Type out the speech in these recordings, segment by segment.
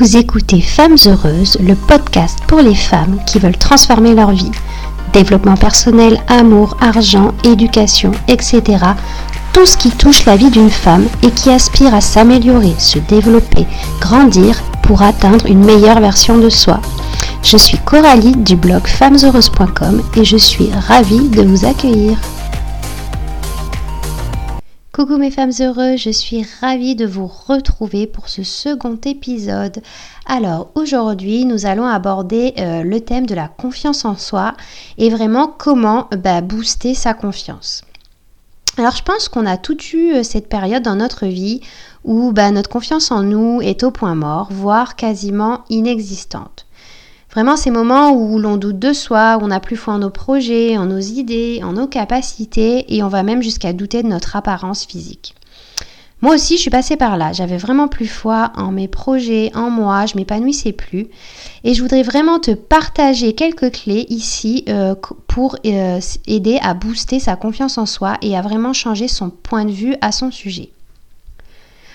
Vous écoutez Femmes Heureuses, le podcast pour les femmes qui veulent transformer leur vie. Développement personnel, amour, argent, éducation, etc. Tout ce qui touche la vie d'une femme et qui aspire à s'améliorer, se développer, grandir pour atteindre une meilleure version de soi. Je suis Coralie du blog femmesheureuses.com et je suis ravie de vous accueillir. Coucou mes femmes heureuses, je suis ravie de vous retrouver pour ce second épisode. Alors aujourd'hui nous allons aborder euh, le thème de la confiance en soi et vraiment comment bah, booster sa confiance. Alors je pense qu'on a tout eu euh, cette période dans notre vie où bah, notre confiance en nous est au point mort, voire quasiment inexistante. Vraiment ces moments où l'on doute de soi, où on n'a plus foi en nos projets, en nos idées, en nos capacités et on va même jusqu'à douter de notre apparence physique. Moi aussi, je suis passée par là. J'avais vraiment plus foi en mes projets, en moi, je m'épanouissais plus. Et je voudrais vraiment te partager quelques clés ici euh, pour euh, aider à booster sa confiance en soi et à vraiment changer son point de vue à son sujet.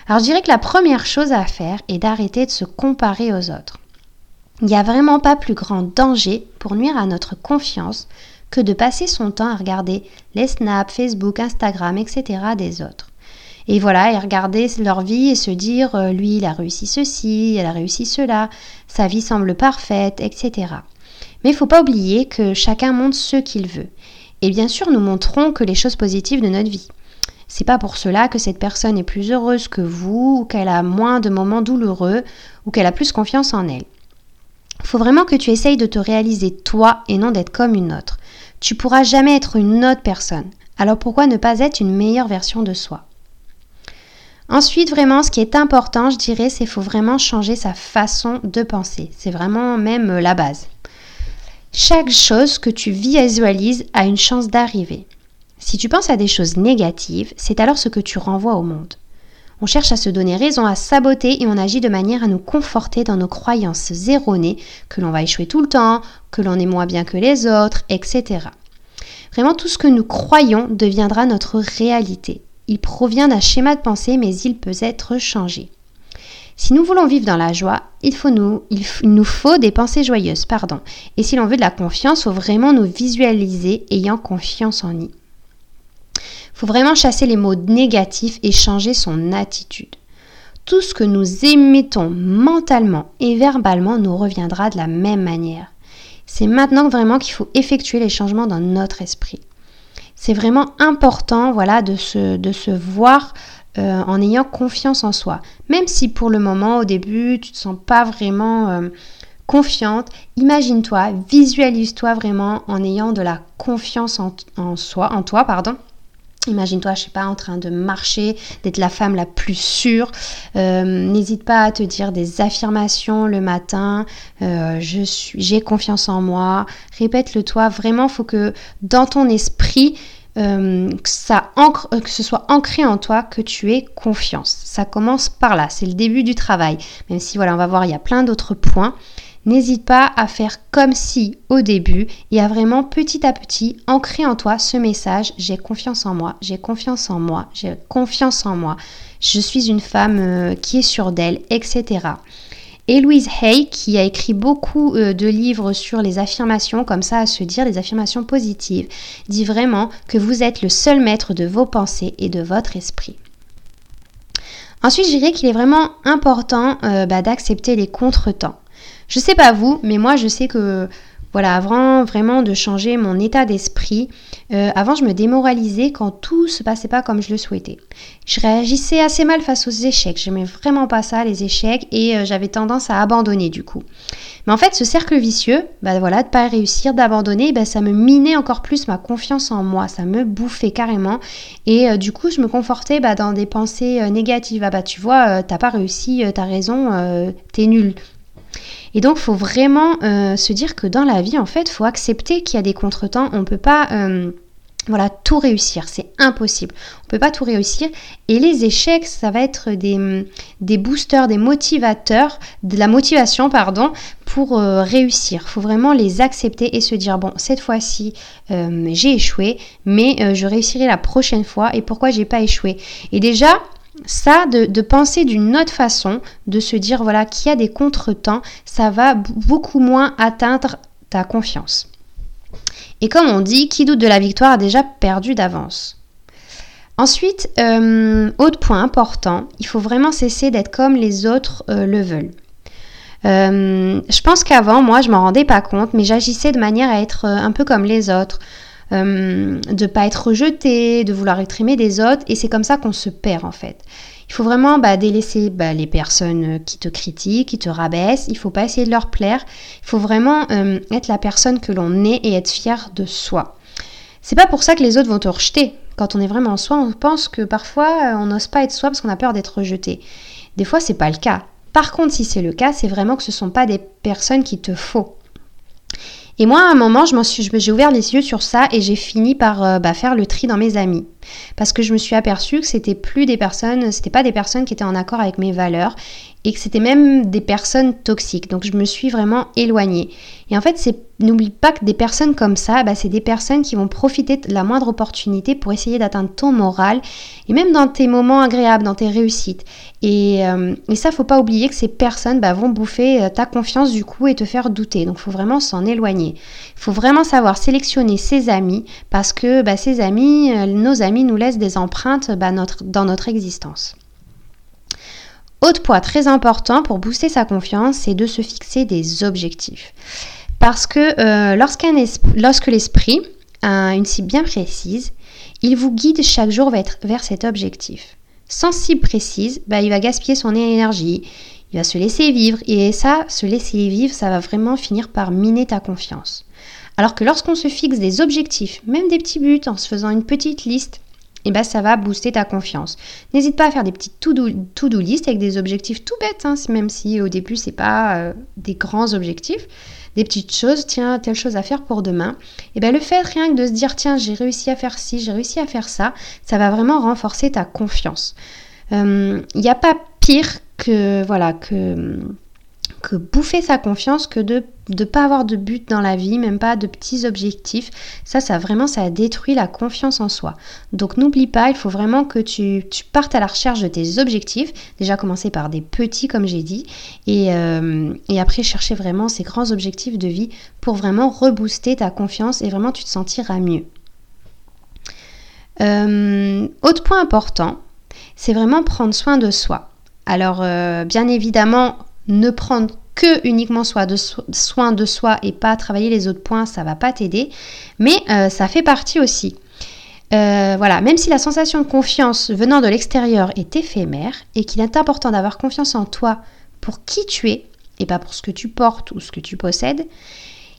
Alors je dirais que la première chose à faire est d'arrêter de se comparer aux autres. Il n'y a vraiment pas plus grand danger pour nuire à notre confiance que de passer son temps à regarder les snaps, Facebook, Instagram, etc. des autres. Et voilà, et regarder leur vie et se dire, euh, lui, il a réussi ceci, elle a réussi cela, sa vie semble parfaite, etc. Mais il ne faut pas oublier que chacun montre ce qu'il veut. Et bien sûr, nous montrons que les choses positives de notre vie. C'est pas pour cela que cette personne est plus heureuse que vous, ou qu'elle a moins de moments douloureux, ou qu'elle a plus confiance en elle. Il faut vraiment que tu essayes de te réaliser toi et non d'être comme une autre. Tu pourras jamais être une autre personne. Alors pourquoi ne pas être une meilleure version de soi? Ensuite, vraiment, ce qui est important, je dirais, c'est qu'il faut vraiment changer sa façon de penser. C'est vraiment même euh, la base. Chaque chose que tu visualises a une chance d'arriver. Si tu penses à des choses négatives, c'est alors ce que tu renvoies au monde. On cherche à se donner raison, à saboter et on agit de manière à nous conforter dans nos croyances erronées, que l'on va échouer tout le temps, que l'on est moins bien que les autres, etc. Vraiment, tout ce que nous croyons deviendra notre réalité. Il provient d'un schéma de pensée, mais il peut être changé. Si nous voulons vivre dans la joie, il, faut nous, faut des pensées joyeuses, pardon. Et si l'on veut de la confiance, il faut vraiment nous visualiser ayant confiance en nous faut vraiment chasser les mots négatifs et changer son attitude. Tout ce que nous émettons mentalement et verbalement nous reviendra de la même manière. C'est maintenant vraiment qu'il faut effectuer les changements dans notre esprit. C'est vraiment important voilà, de, se, voir euh, en ayant confiance en soi. Même si pour le moment, au début, tu ne te sens pas vraiment euh, confiante, imagine-toi, visualise-toi vraiment en ayant de la confiance en, en soi, en toi, pardon Imagine-toi, je sais pas, en train de marcher, d'être la femme la plus sûre. Euh, n'hésite pas à te dire des affirmations le matin. Euh, j'ai confiance en moi. Répète-le toi. Vraiment, faut que dans ton esprit, euh, que, ça ancre, que ce soit ancré en toi que tu aies confiance. Ça commence par là. C'est le début du travail. Même si voilà, on va voir, il y a plein d'autres points. N'hésite pas à faire comme si au début et à vraiment petit à petit ancrer en toi ce message j'ai confiance en moi, j'ai confiance en moi, j'ai confiance en moi, je suis une femme euh, qui est sûre d'elle, etc. Et Louise Hay, qui a écrit beaucoup euh, de livres sur les affirmations, comme ça à se dire, les affirmations positives, dit vraiment que vous êtes le seul maître de vos pensées et de votre esprit. Ensuite, je dirais qu'il est vraiment important euh, bah, d'accepter les contretemps. Je sais pas vous, mais moi je sais que voilà, avant vraiment de changer mon état d'esprit, euh, avant je me démoralisais quand tout se passait pas comme je le souhaitais. Je réagissais assez mal face aux échecs, j'aimais vraiment pas ça les échecs et euh, j'avais tendance à abandonner du coup. Mais en fait ce cercle vicieux, bah voilà, de pas réussir, d'abandonner, bah, ça me minait encore plus ma confiance en moi, ça me bouffait carrément et euh, du coup je me confortais bah, dans des pensées négatives. Ah bah tu vois, t'as pas réussi, t'as raison, t'es nul. Et donc, il faut vraiment euh, se dire que dans la vie, en fait, il faut accepter qu'il y a des contretemps. On ne peut pas... Euh, voilà, tout réussir, c'est impossible. On ne peut pas tout réussir. Et les échecs, ça va être des, des boosters, des motivateurs, de la motivation, pardon, pour euh, réussir. Il faut vraiment les accepter et se dire, bon, cette fois-ci, j'ai échoué, mais je réussirai la prochaine fois. Et pourquoi j'ai pas échoué? Et déjà, ça, de, penser d'une autre façon, de se dire voilà qu'il y a des contretemps, ça va beaucoup moins atteindre ta confiance. Et comme on dit, qui doute de la victoire a déjà perdu d'avance. Ensuite, euh, autre point important, il faut vraiment cesser d'être comme les autres euh, le veulent. Euh, je pense qu'avant, moi, je m'en rendais pas compte, mais j'agissais de manière à être un peu comme les autres, de ne pas être rejeté, de vouloir être des autres, et c'est comme ça qu'on se perd en fait. Il faut vraiment bah, délaisser bah, les personnes qui te critiquent, qui te rabaissent. Il faut pas essayer de leur plaire. Il faut vraiment euh, être la personne que l'on est et être fier de soi. C'est pas pour ça que les autres vont te rejeter. Quand on est vraiment soi, on pense que parfois on n'ose pas être soi parce qu'on a peur d'être rejeté. Des fois, c'est pas le cas. Par contre, si c'est le cas, c'est vraiment que ce ne sont pas des personnes qui te faut. Et moi, à un moment, je suis, j'ai ouvert les yeux sur ça et j'ai fini par euh, bah, faire le tri dans mes amis. Parce que je me suis aperçue que c'était plus des personnes, c'était pas des personnes qui étaient en accord avec mes valeurs et que c'était même des personnes toxiques. Donc je me suis vraiment éloignée. Et en fait, n'oublie pas que des personnes comme ça, bah, c'est des personnes qui vont profiter de la moindre opportunité pour essayer d'atteindre ton moral et même dans tes moments agréables, dans tes réussites. Et, euh, et ça, faut pas oublier que ces personnes bah, vont bouffer euh, ta confiance du coup et te faire douter. Donc, faut vraiment s'en éloigner. Il faut vraiment savoir sélectionner ses amis parce que bah, ces amis, euh, nos amis nous laissent des empreintes bah, dans notre existence. Autre point très important pour booster sa confiance, c'est de se fixer des objectifs. Parce que euh, lorsque l'esprit a une cible bien précise, il vous guide chaque jour vers, cet objectif. Sans cible précise, bah, il va gaspiller son énergie, il va se laisser vivre, et ça, se laisser vivre, ça va vraiment finir par miner ta confiance. Alors que lorsqu'on se fixe des objectifs, même des petits buts, en se faisant une petite liste, et eh ben ça va booster ta confiance. N'hésite pas à faire des petites to-do list avec des objectifs tout bêtes, hein, même si au début c'est pas euh, des grands objectifs, des petites choses, tiens, telle chose à faire pour demain. Et eh ben le fait rien que de se dire tiens, j'ai réussi à faire ci, j'ai réussi à faire ça, ça va vraiment renforcer ta confiance. Il euh, n'y a pas pire que voilà que que bouffer sa confiance que de ne pas avoir de but dans la vie, même pas de petits objectifs. Ça, ça vraiment, ça détruit la confiance en soi. Donc n'oublie pas, il faut vraiment que tu, partes à la recherche de tes objectifs. Déjà commencer par des petits, comme j'ai dit, et, euh, et, après chercher vraiment ces grands objectifs de vie pour vraiment rebooster ta confiance et vraiment tu te sentiras mieux. Euh, autre point important, c'est vraiment prendre soin de soi. Alors, euh, bien évidemment, ne prendre que uniquement soin de, soi et pas travailler les autres points, ça va pas t'aider. Mais euh, ça fait partie aussi. Euh, voilà, même si la sensation de confiance venant de l'extérieur est éphémère et qu'il est important d'avoir confiance en toi pour qui tu es et pas pour ce que tu portes ou ce que tu possèdes,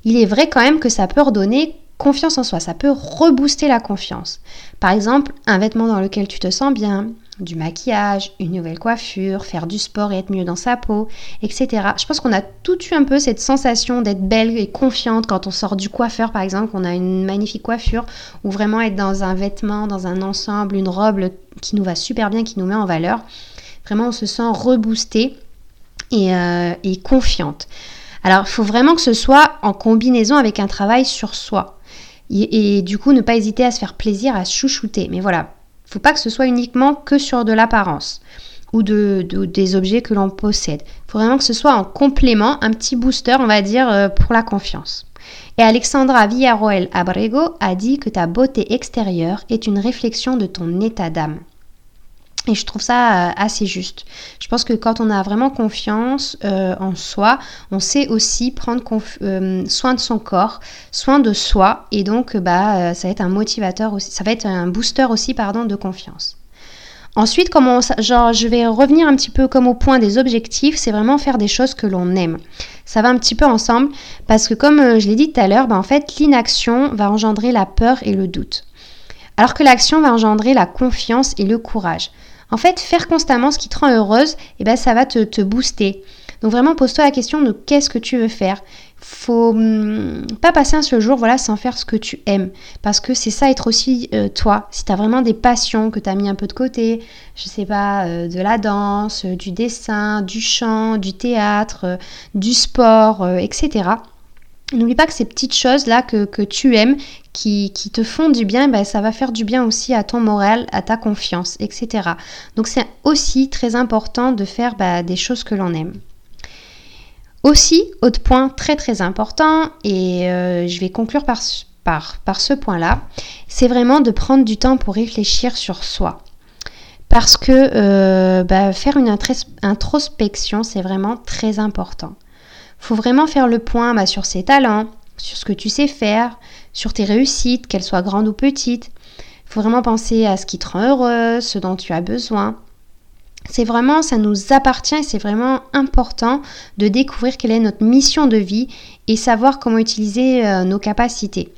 il est vrai quand même que ça peut redonner confiance en soi, ça peut rebooster la confiance. Par exemple, un vêtement dans lequel tu te sens bien, du maquillage, une nouvelle coiffure, faire du sport et être mieux dans sa peau, etc. Je pense qu'on a tout eu un peu cette sensation d'être belle et confiante quand on sort du coiffeur, par exemple, qu'on a une magnifique coiffure, ou vraiment être dans un vêtement, dans un ensemble, une robe qui nous va super bien, qui nous met en valeur. Vraiment, on se sent reboosté et, euh, et confiante. Alors, il faut vraiment que ce soit en combinaison avec un travail sur soi. Et, et, du coup, ne pas hésiter à se faire plaisir, à se chouchouter. Mais voilà, faut pas que ce soit uniquement que sur de l'apparence ou de, des objets que l'on possède. Il faut vraiment que ce soit en complément, un petit booster, on va dire, euh, pour la confiance. Et Alexandra Villarroel Abrego a dit que ta beauté extérieure est une réflexion de ton état d'âme. Et je trouve ça euh, assez juste. Je pense que quand on a vraiment confiance euh, en soi, on sait aussi prendre euh, soin de son corps, soin de soi, et donc bah ça va être un motivateur aussi, ça va être un booster aussi pardon de confiance. Ensuite, genre, je vais revenir un petit peu comme au point des objectifs, c'est vraiment faire des choses que l'on aime. Ça va un petit peu ensemble parce que comme je l'ai dit tout à l'heure, bah, en fait l'inaction va engendrer la peur et le doute. Alors que l'action va engendrer la confiance et le courage. En fait, faire constamment ce qui te rend heureuse, eh ben, ça va te, booster. Donc vraiment, pose-toi la question de qu'est-ce que tu veux faire. Faut hum, pas passer un seul jour voilà, sans faire ce que tu aimes. Parce que c'est ça être aussi euh, toi. Si tu as vraiment des passions que tu as mis un peu de côté, je sais pas, euh, de la danse, euh, du dessin, du chant, du théâtre, du sport, etc N'oublie pas que ces petites choses-là que, tu aimes, qui, te font du bien, ben, ça va faire du bien aussi à ton moral, à ta confiance, etc. Donc c'est aussi très important de faire ben, des choses que l'on aime. Aussi, autre point très très important, et euh, je vais conclure par, ce point-là, c'est vraiment de prendre du temps pour réfléchir sur soi. Parce que euh, ben, faire une introspection, c'est vraiment très important faut vraiment faire le point bah, sur ses talents, sur ce que tu sais faire, sur tes réussites, qu'elles soient grandes ou petites. Il faut vraiment penser à ce qui te rend heureux, ce dont tu as besoin. C'est vraiment, ça nous appartient et c'est vraiment important de découvrir quelle est notre mission de vie et savoir comment utiliser euh, nos capacités.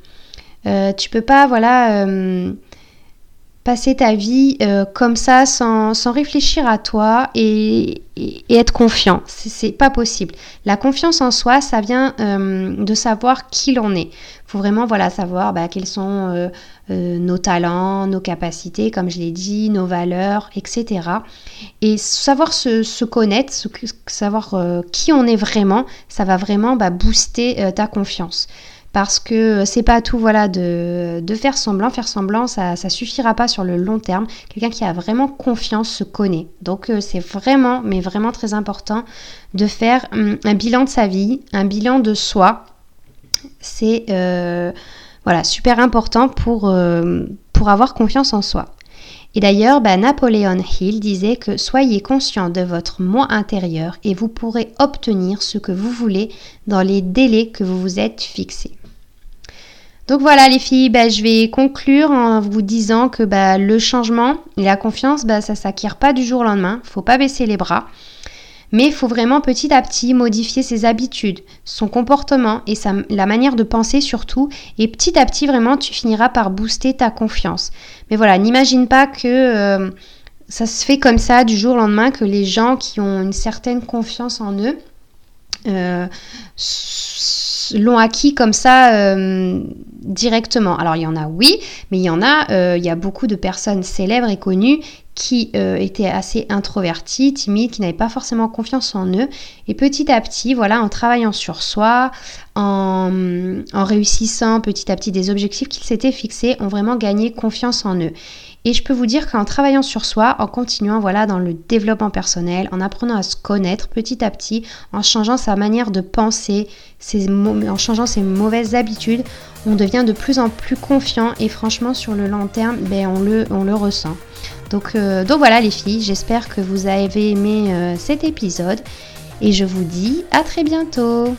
Euh, tu peux pas, voilà, euh, passer ta vie euh, comme ça sans, réfléchir à toi et, être confiant. C'est pas possible. La confiance en soi, ça vient euh, de savoir qui l'on est. Il faut vraiment voilà, savoir bah, quels sont euh, nos talents, nos capacités, comme je l'ai dit, nos valeurs, etc. Et savoir se, connaître, savoir qui on est vraiment, ça va vraiment bah, booster ta confiance parce que c'est pas tout voilà de, faire semblant. Faire semblant ça ça suffira pas sur le long terme. Quelqu'un qui a vraiment confiance se connaît. Donc euh, c'est vraiment mais vraiment très important de faire hum, un bilan de sa vie un bilan de soi. C'est euh, voilà super important pour euh, pour avoir confiance en soi. Et d'ailleurs, bah, Napoléon Hill disait que soyez conscient de votre moi intérieur et vous pourrez obtenir ce que vous voulez dans les délais que vous vous êtes fixés. Donc voilà les filles, bah, je vais conclure en vous disant que bah, le changement et la confiance, bah, ça s'acquiert pas du jour au lendemain. Faut pas baisser les bras. Mais il faut vraiment petit à petit modifier ses habitudes, son comportement et la manière de penser surtout. Et petit à petit, vraiment, tu finiras par booster ta confiance. Mais voilà, n'imagine pas que euh, ça se fait comme ça du jour au lendemain, que les gens qui ont une certaine confiance en eux euh, l'ont acquis comme ça euh, directement. Alors il y en a oui, mais il y en a, euh, il y a beaucoup de personnes célèbres et connues qui euh, étaient assez introvertis, timides, qui n'avaient pas forcément confiance en eux. Et petit à petit, voilà, en travaillant sur soi, en, en réussissant petit à petit des objectifs qu'ils s'étaient fixés, ont vraiment gagné confiance en eux. Et je peux vous dire qu'en travaillant sur soi, en continuant voilà dans le développement personnel, en apprenant à se connaître petit à petit, en changeant sa manière de penser, en changeant ses mauvaises habitudes, on devient de plus en plus confiant et franchement sur le long terme, ben, on, le, on le ressent. Donc, euh, donc voilà les filles, j'espère que vous avez aimé euh, cet épisode. Et je vous dis à très bientôt